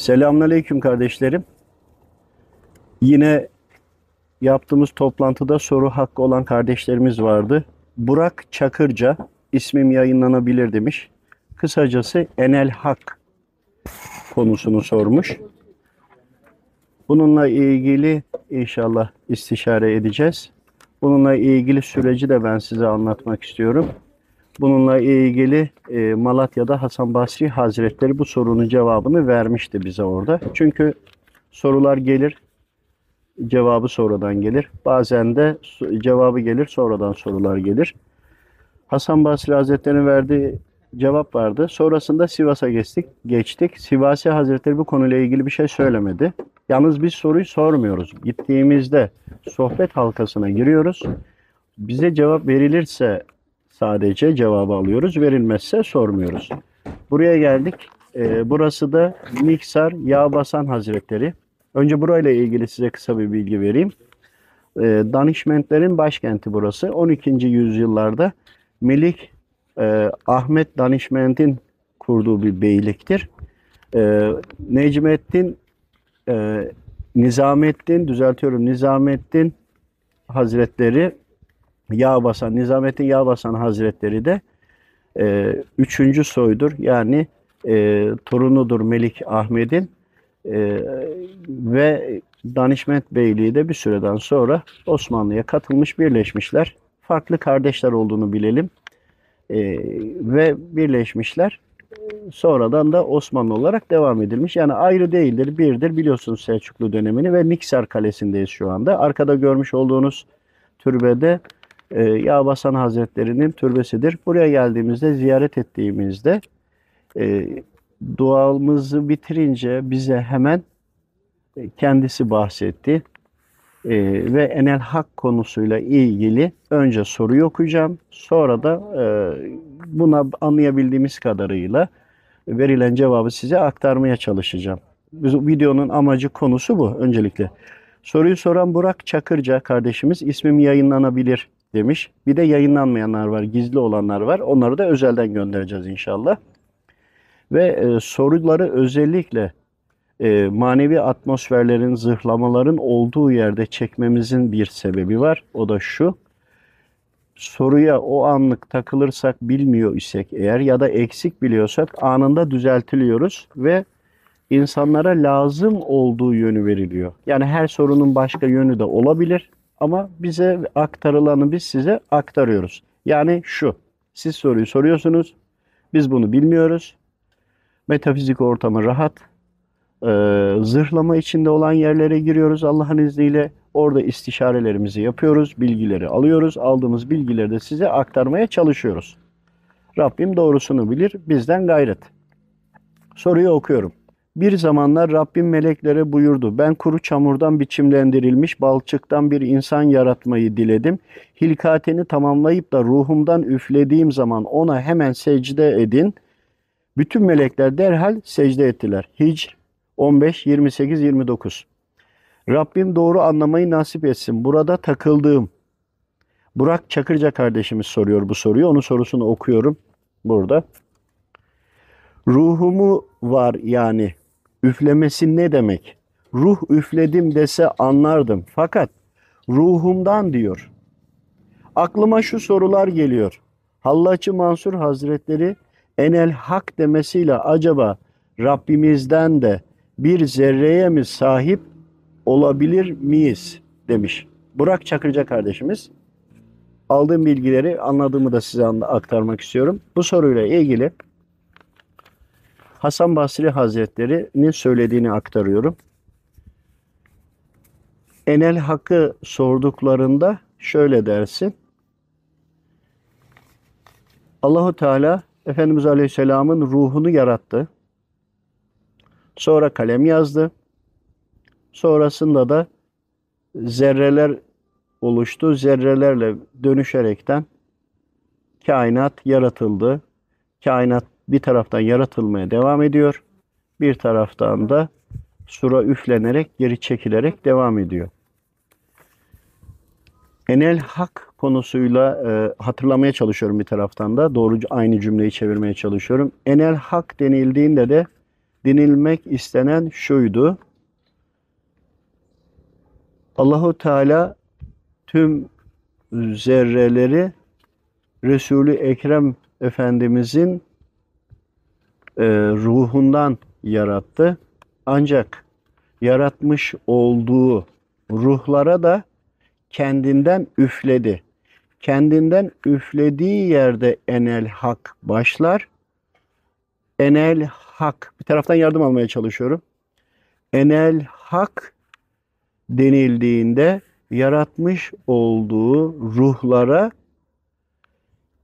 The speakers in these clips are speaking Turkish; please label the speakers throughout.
Speaker 1: Selamünaleyküm kardeşlerim. Yine yaptığımız toplantıda soru hakkı olan kardeşlerimiz vardı. Burak Çakırca ismim yayınlanabilir demiş. Kısacası Enel Hak konusunu sormuş. Bununla ilgili inşallah istişare edeceğiz. Bununla ilgili süreci de ben size anlatmak istiyorum. Bununla ilgili e, Malatya'da Hasan Basri Hazretleri bu sorunun cevabını vermişti bize orada. Çünkü sorular gelir, cevabı sonradan gelir. Bazen de cevabı gelir, sonradan sorular gelir. Hasan Basri Hazretleri'nin verdiği cevap vardı. Sonrasında Sivas'a geçtik. geçtik. Sivasi Hazretleri bu konuyla ilgili bir şey söylemedi. Yalnız biz soruyu sormuyoruz. Gittiğimizde sohbet halkasına giriyoruz. Bize cevap verilirse sadece cevabı alıyoruz. Verilmezse sormuyoruz. Buraya geldik. Ee, burası da Miksar Yağbasan Hazretleri. Önce burayla ilgili size kısa bir bilgi vereyim. Ee, Danişmentlerin başkenti burası. 12. yüzyıllarda Melik e, Ahmet Danişment'in kurduğu bir beyliktir. Ee, Necmettin e, Nizamettin, düzeltiyorum Nizamettin Hazretleri Yağbasan, Nizamettin Yağbasan Hazretleri de e, üçüncü soydur. Yani e, torunudur Melik Ahmet'in e, ve Danişment Beyliği de bir süreden sonra Osmanlı'ya katılmış, birleşmişler. Farklı kardeşler olduğunu bilelim. E, ve birleşmişler. Sonradan da Osmanlı olarak devam edilmiş. Yani ayrı değildir, birdir. Biliyorsunuz Selçuklu dönemini ve Niksar Kalesi'ndeyiz şu anda. Arkada görmüş olduğunuz türbede e, Yağbasan Hazretleri'nin türbesidir. Buraya geldiğimizde, ziyaret ettiğimizde e, duamızı bitirince bize hemen e, kendisi bahsetti. E, ve Enel Hak konusuyla ilgili önce soruyu okuyacağım. Sonra da e, buna anlayabildiğimiz kadarıyla verilen cevabı size aktarmaya çalışacağım. Videonun amacı konusu bu öncelikle. Soruyu soran Burak Çakırca kardeşimiz ismim yayınlanabilir demiş. Bir de yayınlanmayanlar var, gizli olanlar var. Onları da özelden göndereceğiz inşallah. Ve e, soruları özellikle e, manevi atmosferlerin, zırhlamaların olduğu yerde çekmemizin bir sebebi var. O da şu. Soruya o anlık takılırsak bilmiyor isek eğer ya da eksik biliyorsak anında düzeltiliyoruz ve insanlara lazım olduğu yönü veriliyor. Yani her sorunun başka yönü de olabilir ama bize aktarılanı biz size aktarıyoruz. Yani şu, siz soruyu soruyorsunuz, biz bunu bilmiyoruz. Metafizik ortamı rahat, Ee, zırhlama içinde olan yerlere giriyoruz Allah'ın izniyle. Orada istişarelerimizi yapıyoruz, bilgileri alıyoruz. Aldığımız bilgileri de size aktarmaya çalışıyoruz. Rabbim doğrusunu bilir, bizden gayret. Soruyu okuyorum. Bir zamanlar Rabbim meleklere buyurdu. Ben kuru çamurdan biçimlendirilmiş balçıktan bir insan yaratmayı diledim. Hilkateni tamamlayıp da ruhumdan üflediğim zaman ona hemen secde edin. Bütün melekler derhal secde ettiler. Hicr 15, 28, 29. Rabbim doğru anlamayı nasip etsin. Burada takıldığım. Burak Çakırca kardeşimiz soruyor bu soruyu. Onun sorusunu okuyorum burada. Ruhumu var yani. Üflemesi ne demek? Ruh üfledim dese anlardım. Fakat ruhumdan diyor. Aklıma şu sorular geliyor. Hallaçı Mansur Hazretleri enel hak demesiyle acaba Rabbimizden de bir zerreye mi sahip olabilir miyiz demiş. Burak Çakırca kardeşimiz. Aldığım bilgileri anladığımı da size aktarmak istiyorum. Bu soruyla ilgili Hasan Basri Hazretleri'nin söylediğini aktarıyorum. Enel Hakk'ı sorduklarında şöyle dersin. Allahu Teala Efendimiz Aleyhisselam'ın ruhunu yarattı. Sonra kalem yazdı. Sonrasında da zerreler oluştu. Zerrelerle dönüşerekten kainat yaratıldı. Kainat bir taraftan yaratılmaya devam ediyor. Bir taraftan da sura üflenerek, geri çekilerek devam ediyor. Enel hak konusuyla e, hatırlamaya çalışıyorum bir taraftan da. Doğru aynı cümleyi çevirmeye çalışıyorum. Enel hak denildiğinde de denilmek istenen şuydu. Allahu Teala tüm zerreleri Resulü Ekrem Efendimizin e, ruhundan yarattı. Ancak yaratmış olduğu ruhlara da kendinden üfledi. Kendinden üflediği yerde enel hak başlar. Enel hak. Bir taraftan yardım almaya çalışıyorum. Enel hak denildiğinde yaratmış olduğu ruhlara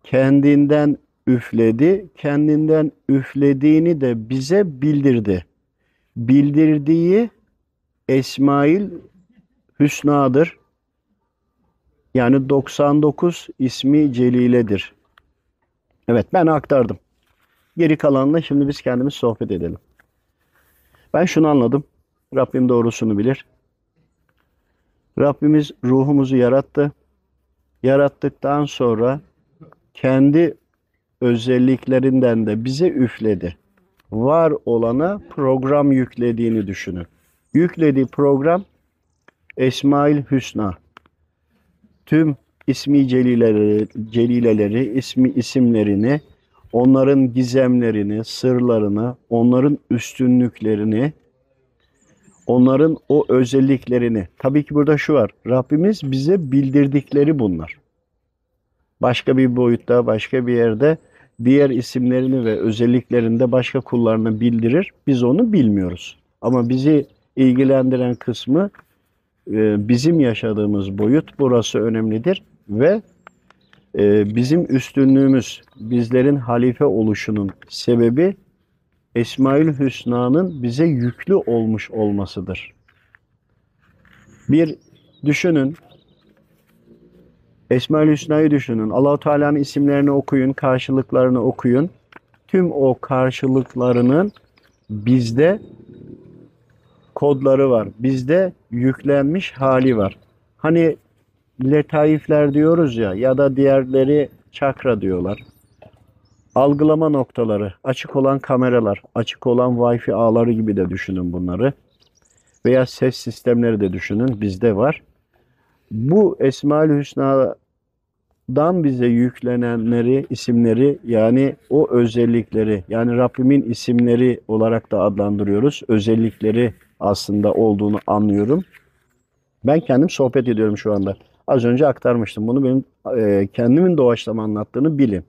Speaker 1: kendinden üfledi. Kendinden üflediğini de bize bildirdi. Bildirdiği Esmail Hüsna'dır. Yani 99 ismi Celile'dir. Evet ben aktardım. Geri kalanla şimdi biz kendimiz sohbet edelim. Ben şunu anladım. Rabbim doğrusunu bilir. Rabbimiz ruhumuzu yarattı. Yarattıktan sonra kendi özelliklerinden de bize üfledi. Var olana program yüklediğini düşünün. Yüklediği program Esmail Hüsna. Tüm ismi celileleri, celileleri, ismi isimlerini, onların gizemlerini, sırlarını, onların üstünlüklerini, onların o özelliklerini. Tabii ki burada şu var. Rabbimiz bize bildirdikleri bunlar. Başka bir boyutta, başka bir yerde diğer isimlerini ve özelliklerini de başka kullarına bildirir. Biz onu bilmiyoruz. Ama bizi ilgilendiren kısmı e, bizim yaşadığımız boyut burası önemlidir ve e, bizim üstünlüğümüz, bizlerin halife oluşunun sebebi Esmaül Hüsna'nın bize yüklü olmuş olmasıdır. Bir düşünün, Esmaül Hüsna'yı düşünün. Allahu Teala'nın isimlerini okuyun, karşılıklarını okuyun. Tüm o karşılıklarının bizde kodları var. Bizde yüklenmiş hali var. Hani letaifler diyoruz ya ya da diğerleri çakra diyorlar. Algılama noktaları, açık olan kameralar, açık olan Wi-Fi ağları gibi de düşünün bunları. Veya ses sistemleri de düşünün bizde var. Bu Esmaül Hüsna'dan bize yüklenenleri, isimleri yani o özellikleri yani Rabbimin isimleri olarak da adlandırıyoruz. Özellikleri aslında olduğunu anlıyorum. Ben kendim sohbet ediyorum şu anda. Az önce aktarmıştım. Bunu benim e, kendimin doğaçlama anlattığını bilin.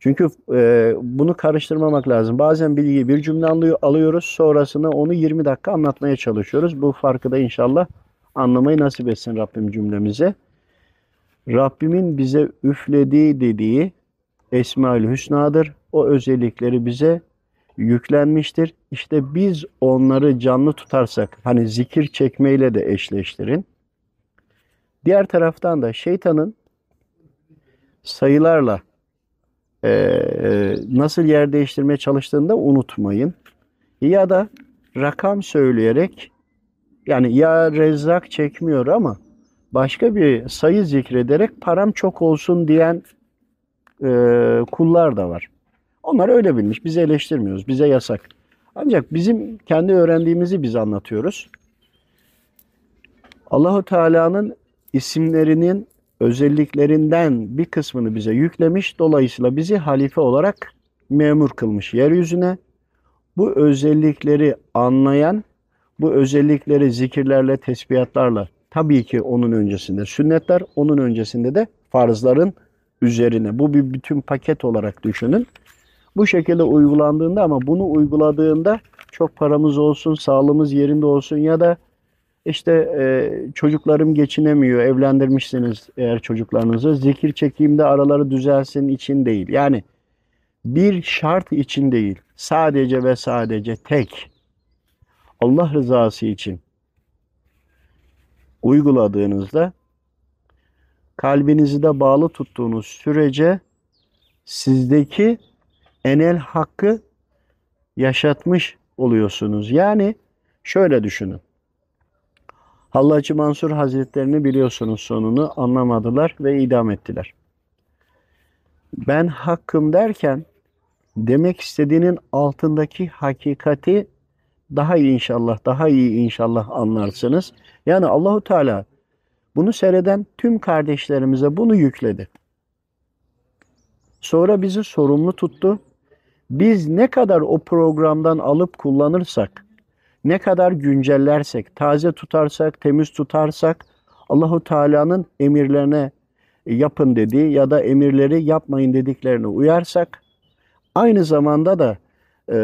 Speaker 1: Çünkü e, bunu karıştırmamak lazım. Bazen bilgiyi bir cümle alıyor, alıyoruz. Sonrasında onu 20 dakika anlatmaya çalışıyoruz. Bu farkı da inşallah anlamayı nasip etsin Rabbim cümlemize. Rabbimin bize üflediği dediği Esmaül Hüsna'dır. O özellikleri bize yüklenmiştir. İşte biz onları canlı tutarsak hani zikir çekmeyle de eşleştirin. Diğer taraftan da şeytanın sayılarla e, nasıl yer değiştirmeye çalıştığını da unutmayın. Ya da rakam söyleyerek yani ya rezzak çekmiyor ama başka bir sayı zikrederek param çok olsun diyen e, kullar da var. Onlar öyle bilmiş. Bizi eleştirmiyoruz. Bize yasak. Ancak bizim kendi öğrendiğimizi biz anlatıyoruz. Allahu Teala'nın isimlerinin özelliklerinden bir kısmını bize yüklemiş. Dolayısıyla bizi halife olarak memur kılmış yeryüzüne. Bu özellikleri anlayan, bu özellikleri zikirlerle, tesbihatlarla tabii ki onun öncesinde sünnetler, onun öncesinde de farzların üzerine. Bu bir bütün paket olarak düşünün. Bu şekilde uygulandığında ama bunu uyguladığında çok paramız olsun, sağlığımız yerinde olsun ya da işte e, çocuklarım geçinemiyor, evlendirmişsiniz eğer çocuklarınızı. Zikir çekeyim de araları düzelsin için değil. Yani bir şart için değil. Sadece ve sadece tek Allah rızası için uyguladığınızda kalbinizi de bağlı tuttuğunuz sürece sizdeki enel hakkı yaşatmış oluyorsunuz. Yani şöyle düşünün. Hallacı Mansur Hazretlerini biliyorsunuz sonunu anlamadılar ve idam ettiler. Ben hakkım derken demek istediğinin altındaki hakikati daha iyi inşallah, daha iyi inşallah anlarsınız. Yani Allahu Teala bunu seyreden tüm kardeşlerimize bunu yükledi. Sonra bizi sorumlu tuttu. Biz ne kadar o programdan alıp kullanırsak, ne kadar güncellersek, taze tutarsak, temiz tutarsak, Allahu Teala'nın emirlerine yapın dediği ya da emirleri yapmayın dediklerine uyarsak, aynı zamanda da e,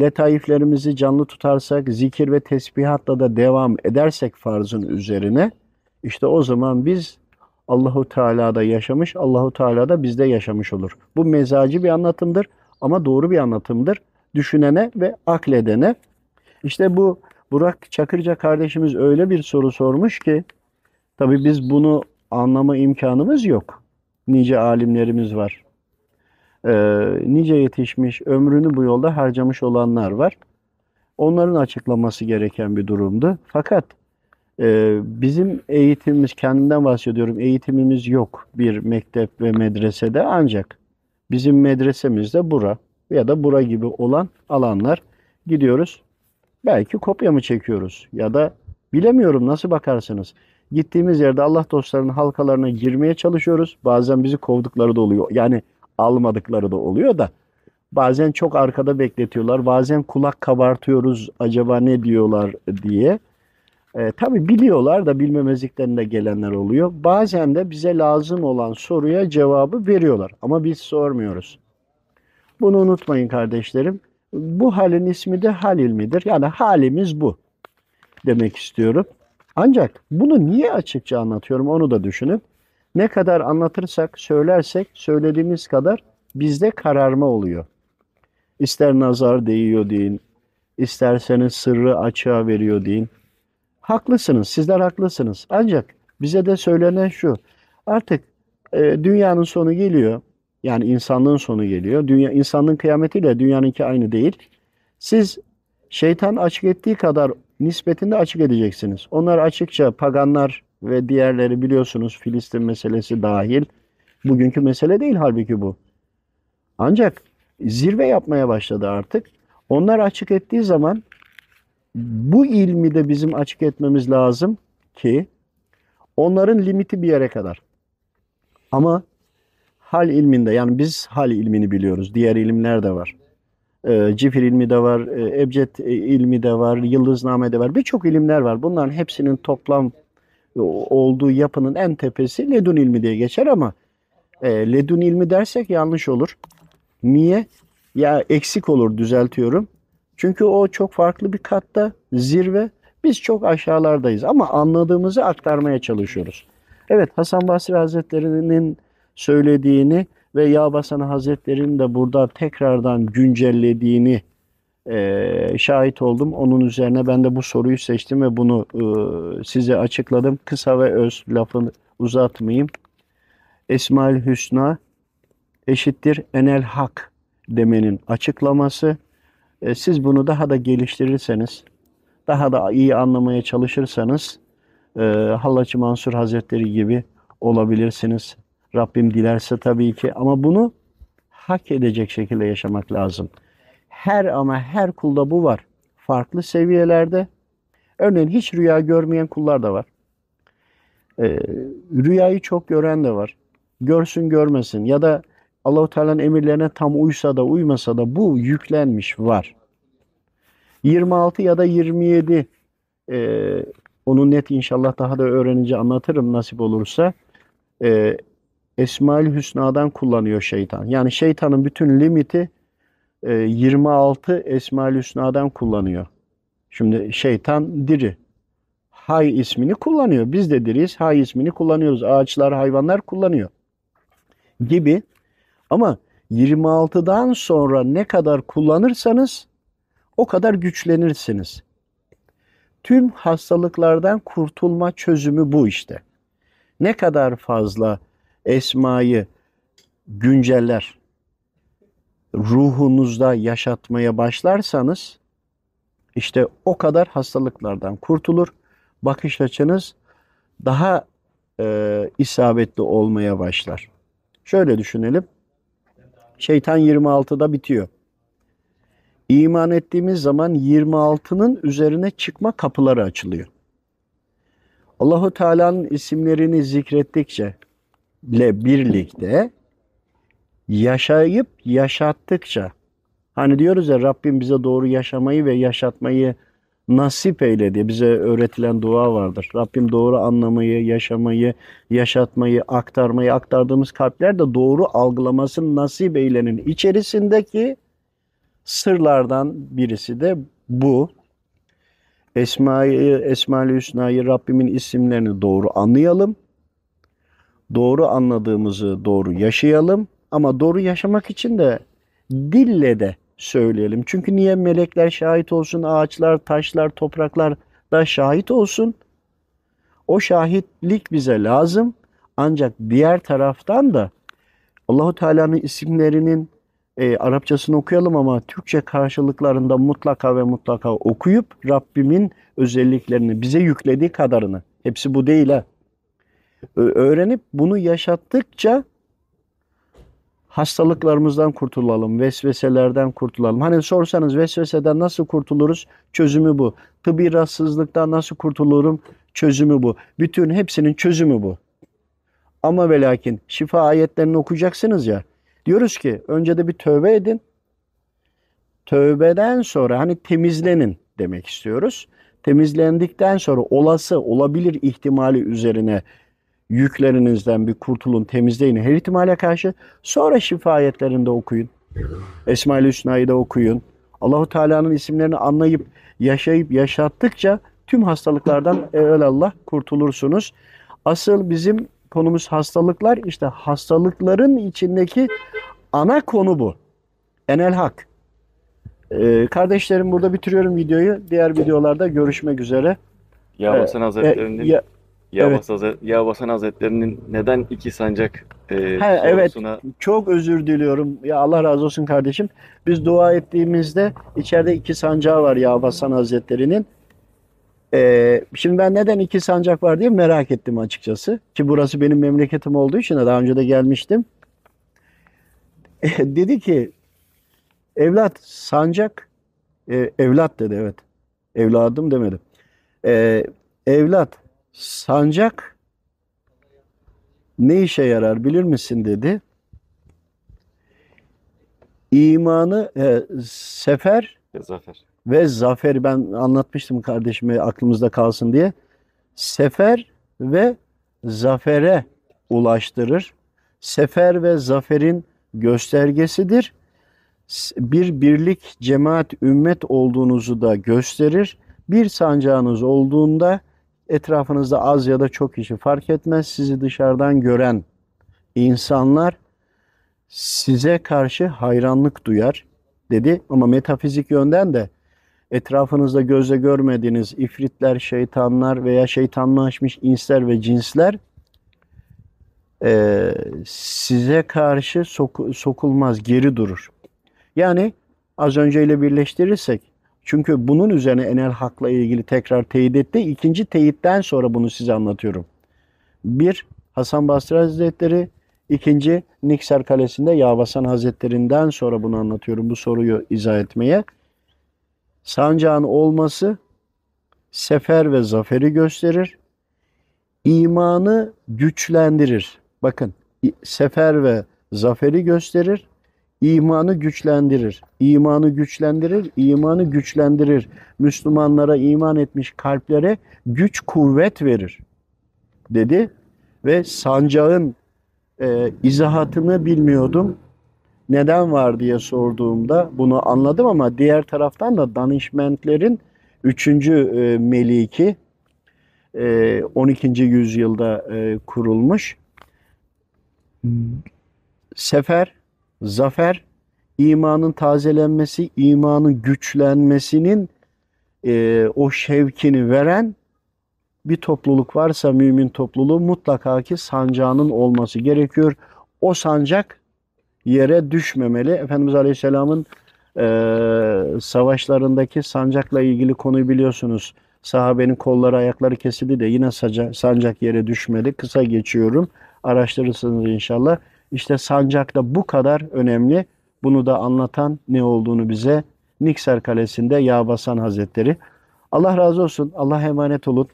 Speaker 1: letaiflerimizi canlı tutarsak, zikir ve tesbihatla da devam edersek farzın üzerine, işte o zaman biz Allahu Teala'da yaşamış, Allahu Teala da bizde yaşamış olur. Bu mezacı bir anlatımdır ama doğru bir anlatımdır. Düşünene ve akledene. İşte bu Burak Çakırca kardeşimiz öyle bir soru sormuş ki tabii biz bunu anlama imkanımız yok. Nice alimlerimiz var. Ee, nice yetişmiş, ömrünü bu yolda harcamış olanlar var. Onların açıklaması gereken bir durumdu. Fakat e, bizim eğitimimiz, kendimden bahsediyorum, eğitimimiz yok bir mektep ve medresede ancak bizim medresemizde bura ya da bura gibi olan alanlar gidiyoruz. Belki kopya mı çekiyoruz ya da bilemiyorum nasıl bakarsınız. Gittiğimiz yerde Allah dostlarının halkalarına girmeye çalışıyoruz. Bazen bizi kovdukları da oluyor. Yani almadıkları da oluyor da. Bazen çok arkada bekletiyorlar. Bazen kulak kabartıyoruz acaba ne diyorlar diye. E, tabii biliyorlar da bilmemezliklerinde gelenler oluyor. Bazen de bize lazım olan soruya cevabı veriyorlar. Ama biz sormuyoruz. Bunu unutmayın kardeşlerim. Bu halin ismi de hal ilmidir. Yani halimiz bu demek istiyorum. Ancak bunu niye açıkça anlatıyorum onu da düşünün. Ne kadar anlatırsak, söylersek söylediğimiz kadar bizde kararma oluyor. İster nazar değiyor deyin, isterseniz sırrı açığa veriyor deyin. Haklısınız, sizler haklısınız. Ancak bize de söylenen şu, artık e, dünyanın sonu geliyor. Yani insanlığın sonu geliyor. Dünya, insanlığın kıyametiyle dünyanınki aynı değil. Siz şeytan açık ettiği kadar nispetinde açık edeceksiniz. Onlar açıkça paganlar ve diğerleri biliyorsunuz Filistin meselesi dahil. Bugünkü mesele değil halbuki bu. Ancak zirve yapmaya başladı artık. Onlar açık ettiği zaman bu ilmi de bizim açık etmemiz lazım ki onların limiti bir yere kadar. Ama hal ilminde yani biz hal ilmini biliyoruz. Diğer ilimler de var. E, cifir ilmi de var, e, ebced ilmi de var, yıldızname de var. Birçok ilimler var. Bunların hepsinin toplam olduğu yapının en tepesi ledun ilmi diye geçer ama e, ledun ilmi dersek yanlış olur. Niye? Ya eksik olur düzeltiyorum. Çünkü o çok farklı bir katta zirve. Biz çok aşağılardayız ama anladığımızı aktarmaya çalışıyoruz. Evet Hasan Basri Hazretleri'nin söylediğini ve Yağbasan Hazretleri'nin de burada tekrardan güncellediğini e, şahit oldum. Onun üzerine ben de bu soruyu seçtim ve bunu e, size açıkladım. Kısa ve öz lafını uzatmayayım. Esmaül Hüsna eşittir enel hak demenin açıklaması. E, siz bunu daha da geliştirirseniz, daha da iyi anlamaya çalışırsanız e, Hallaçı Mansur Hazretleri gibi olabilirsiniz. Rabbim dilerse tabii ki ama bunu hak edecek şekilde yaşamak lazım. Her ama her kulda bu var. Farklı seviyelerde. Örneğin hiç rüya görmeyen kullar da var. Ee, rüyayı çok gören de var. Görsün görmesin ya da Allahu Teala'nın emirlerine tam uysa da uymasa da bu yüklenmiş var. 26 ya da 27 e, onu net inşallah daha da öğrenince anlatırım nasip olursa. E, Esmaül Hüsna'dan kullanıyor şeytan. Yani şeytanın bütün limiti e, 26 Esmaül Hüsna'dan kullanıyor. Şimdi şeytan diri. Hay ismini kullanıyor. Biz de diriyiz. Hay ismini kullanıyoruz. Ağaçlar, hayvanlar kullanıyor. Gibi. Ama 26'dan sonra ne kadar kullanırsanız o kadar güçlenirsiniz. Tüm hastalıklardan kurtulma çözümü bu işte. Ne kadar fazla esmayı günceller, ruhunuzda yaşatmaya başlarsanız işte o kadar hastalıklardan kurtulur. Bakış açınız daha e, isabetli olmaya başlar. Şöyle düşünelim. Şeytan 26'da bitiyor. İman ettiğimiz zaman 26'nın üzerine çıkma kapıları açılıyor. Allahu Teala'nın isimlerini zikrettikçe ile birlikte yaşayıp yaşattıkça hani diyoruz ya Rabbim bize doğru yaşamayı ve yaşatmayı nasip eyledi. Bize öğretilen dua vardır. Rabbim doğru anlamayı, yaşamayı, yaşatmayı, aktarmayı, aktardığımız kalpler de doğru algılamasını nasip eylenin içerisindeki sırlardan birisi de bu. Esma'yı, Esma-ül Hüsna'yı Rabbimin isimlerini doğru anlayalım. Doğru anladığımızı doğru yaşayalım. Ama doğru yaşamak için de dille de söyleyelim. Çünkü niye melekler şahit olsun, ağaçlar, taşlar, topraklar da şahit olsun. O şahitlik bize lazım. Ancak diğer taraftan da Allahu Teala'nın isimlerinin e, Arapçasını okuyalım ama Türkçe karşılıklarında mutlaka ve mutlaka okuyup Rabbimin özelliklerini bize yüklediği kadarını hepsi bu değil ha. Öğrenip bunu yaşattıkça hastalıklarımızdan kurtulalım, vesveselerden kurtulalım. Hani sorsanız vesveseden nasıl kurtuluruz? Çözümü bu. Tıbbi rahatsızlıktan nasıl kurtulurum? Çözümü bu. Bütün hepsinin çözümü bu. Ama ve lakin şifa ayetlerini okuyacaksınız ya. Diyoruz ki önce de bir tövbe edin. Tövbeden sonra hani temizlenin demek istiyoruz. Temizlendikten sonra olası, olabilir ihtimali üzerine yüklerinizden bir kurtulun, temizleyin her ihtimale karşı. Sonra şifa ayetlerini de okuyun. Esma-ül Hüsna'yı da okuyun. Allahu Teala'nın isimlerini anlayıp, yaşayıp, yaşattıkça tüm hastalıklardan evvelallah kurtulursunuz. Asıl bizim konumuz hastalıklar. İşte hastalıkların içindeki ana konu bu. Enel hak. Ee, kardeşlerim burada bitiriyorum videoyu. Diğer videolarda görüşmek üzere. Ee,
Speaker 2: Hazretleri'nin
Speaker 1: e, ya-
Speaker 2: Yağbas Hazret- Yağbasan Hazretleri'nin neden iki sancak e,
Speaker 1: evet.
Speaker 2: sorusuna
Speaker 1: Çok özür diliyorum. Ya Allah razı olsun kardeşim. Biz dua ettiğimizde içeride iki sancağı var ya Hasan Hazretleri'nin. Ee, şimdi ben neden iki sancak var diye merak ettim açıkçası. Ki burası benim memleketim olduğu için de daha önce de gelmiştim. dedi ki evlat sancak e, evlat dedi evet. Evladım demedim. Ee, evlat sancak ne işe yarar bilir misin dedi. İmanı e, sefer
Speaker 2: Ya Zafer.
Speaker 1: ve zafer ben anlatmıştım kardeşime aklımızda kalsın diye. Sefer ve zafere ulaştırır. Sefer ve zaferin göstergesidir. Bir birlik, cemaat, ümmet olduğunuzu da gösterir. Bir sancağınız olduğunda etrafınızda az ya da çok kişi fark etmez. Sizi dışarıdan gören insanlar size karşı hayranlık duyar dedi. Ama metafizik yönden de etrafınızda gözle görmediğiniz ifritler, şeytanlar veya şeytanlaşmış insler ve cinsler eee, size karşı soku- sokulmaz, geri durur. Yani az önceyle birleştirirsek, çünkü bunun üzerine Enel Hak'la ilgili tekrar teyit etti. İkinci teyitten sonra bunu size anlatıyorum. Bir, Hasan Basri Hazretleri, ikinci Nikser Kalesi'nde Yavasan Hazretlerinden sonra bunu anlatıyorum bu soruyu izah etmeye. Sancağın olması sefer ve zaferi gösterir. İmanı güçlendirir. Bakın sefer ve zaferi gösterir. İmanı güçlendirir. İmanı güçlendirir. imanı güçlendirir. Müslümanlara iman etmiş kalplere güç kuvvet verir. Dedi ve sancağın e, izahatını bilmiyordum. Neden var diye sorduğumda bunu anladım ama diğer taraftan da danışmentlerin 3. E, meliki e, 12. yüzyılda e, kurulmuş. Sefer, zafer, imanın tazelenmesi, imanın güçlenmesinin e, o şevkini veren bir topluluk varsa mümin topluluğu mutlaka ki sancağının olması gerekiyor. O sancak yere düşmemeli. Efendimiz Aleyhisselam'ın e, savaşlarındaki sancakla ilgili konuyu biliyorsunuz. Sahabenin kolları ayakları kesildi de yine saca- sancak yere düşmedi. Kısa geçiyorum. Araştırırsınız inşallah. İşte sancak da bu kadar önemli. Bunu da anlatan ne olduğunu bize Nikser Kalesi'nde Yağbasan Hazretleri. Allah razı olsun. Allah emanet olun.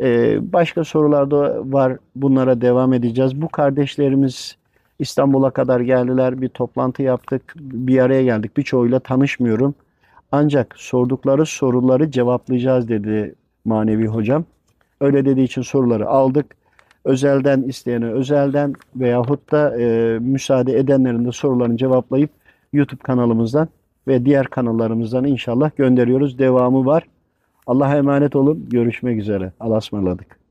Speaker 1: Ee, başka sorular da var. Bunlara devam edeceğiz. Bu kardeşlerimiz İstanbul'a kadar geldiler. Bir toplantı yaptık. Bir araya geldik. Birçoğuyla tanışmıyorum. Ancak sordukları soruları cevaplayacağız dedi manevi hocam. Öyle dediği için soruları aldık. Özelden isteyene özelden veyahut da e, müsaade edenlerin de sorularını cevaplayıp YouTube kanalımızdan ve diğer kanallarımızdan inşallah gönderiyoruz. Devamı var. Allah'a emanet olun. Görüşmek üzere. Allah'a ısmarladık.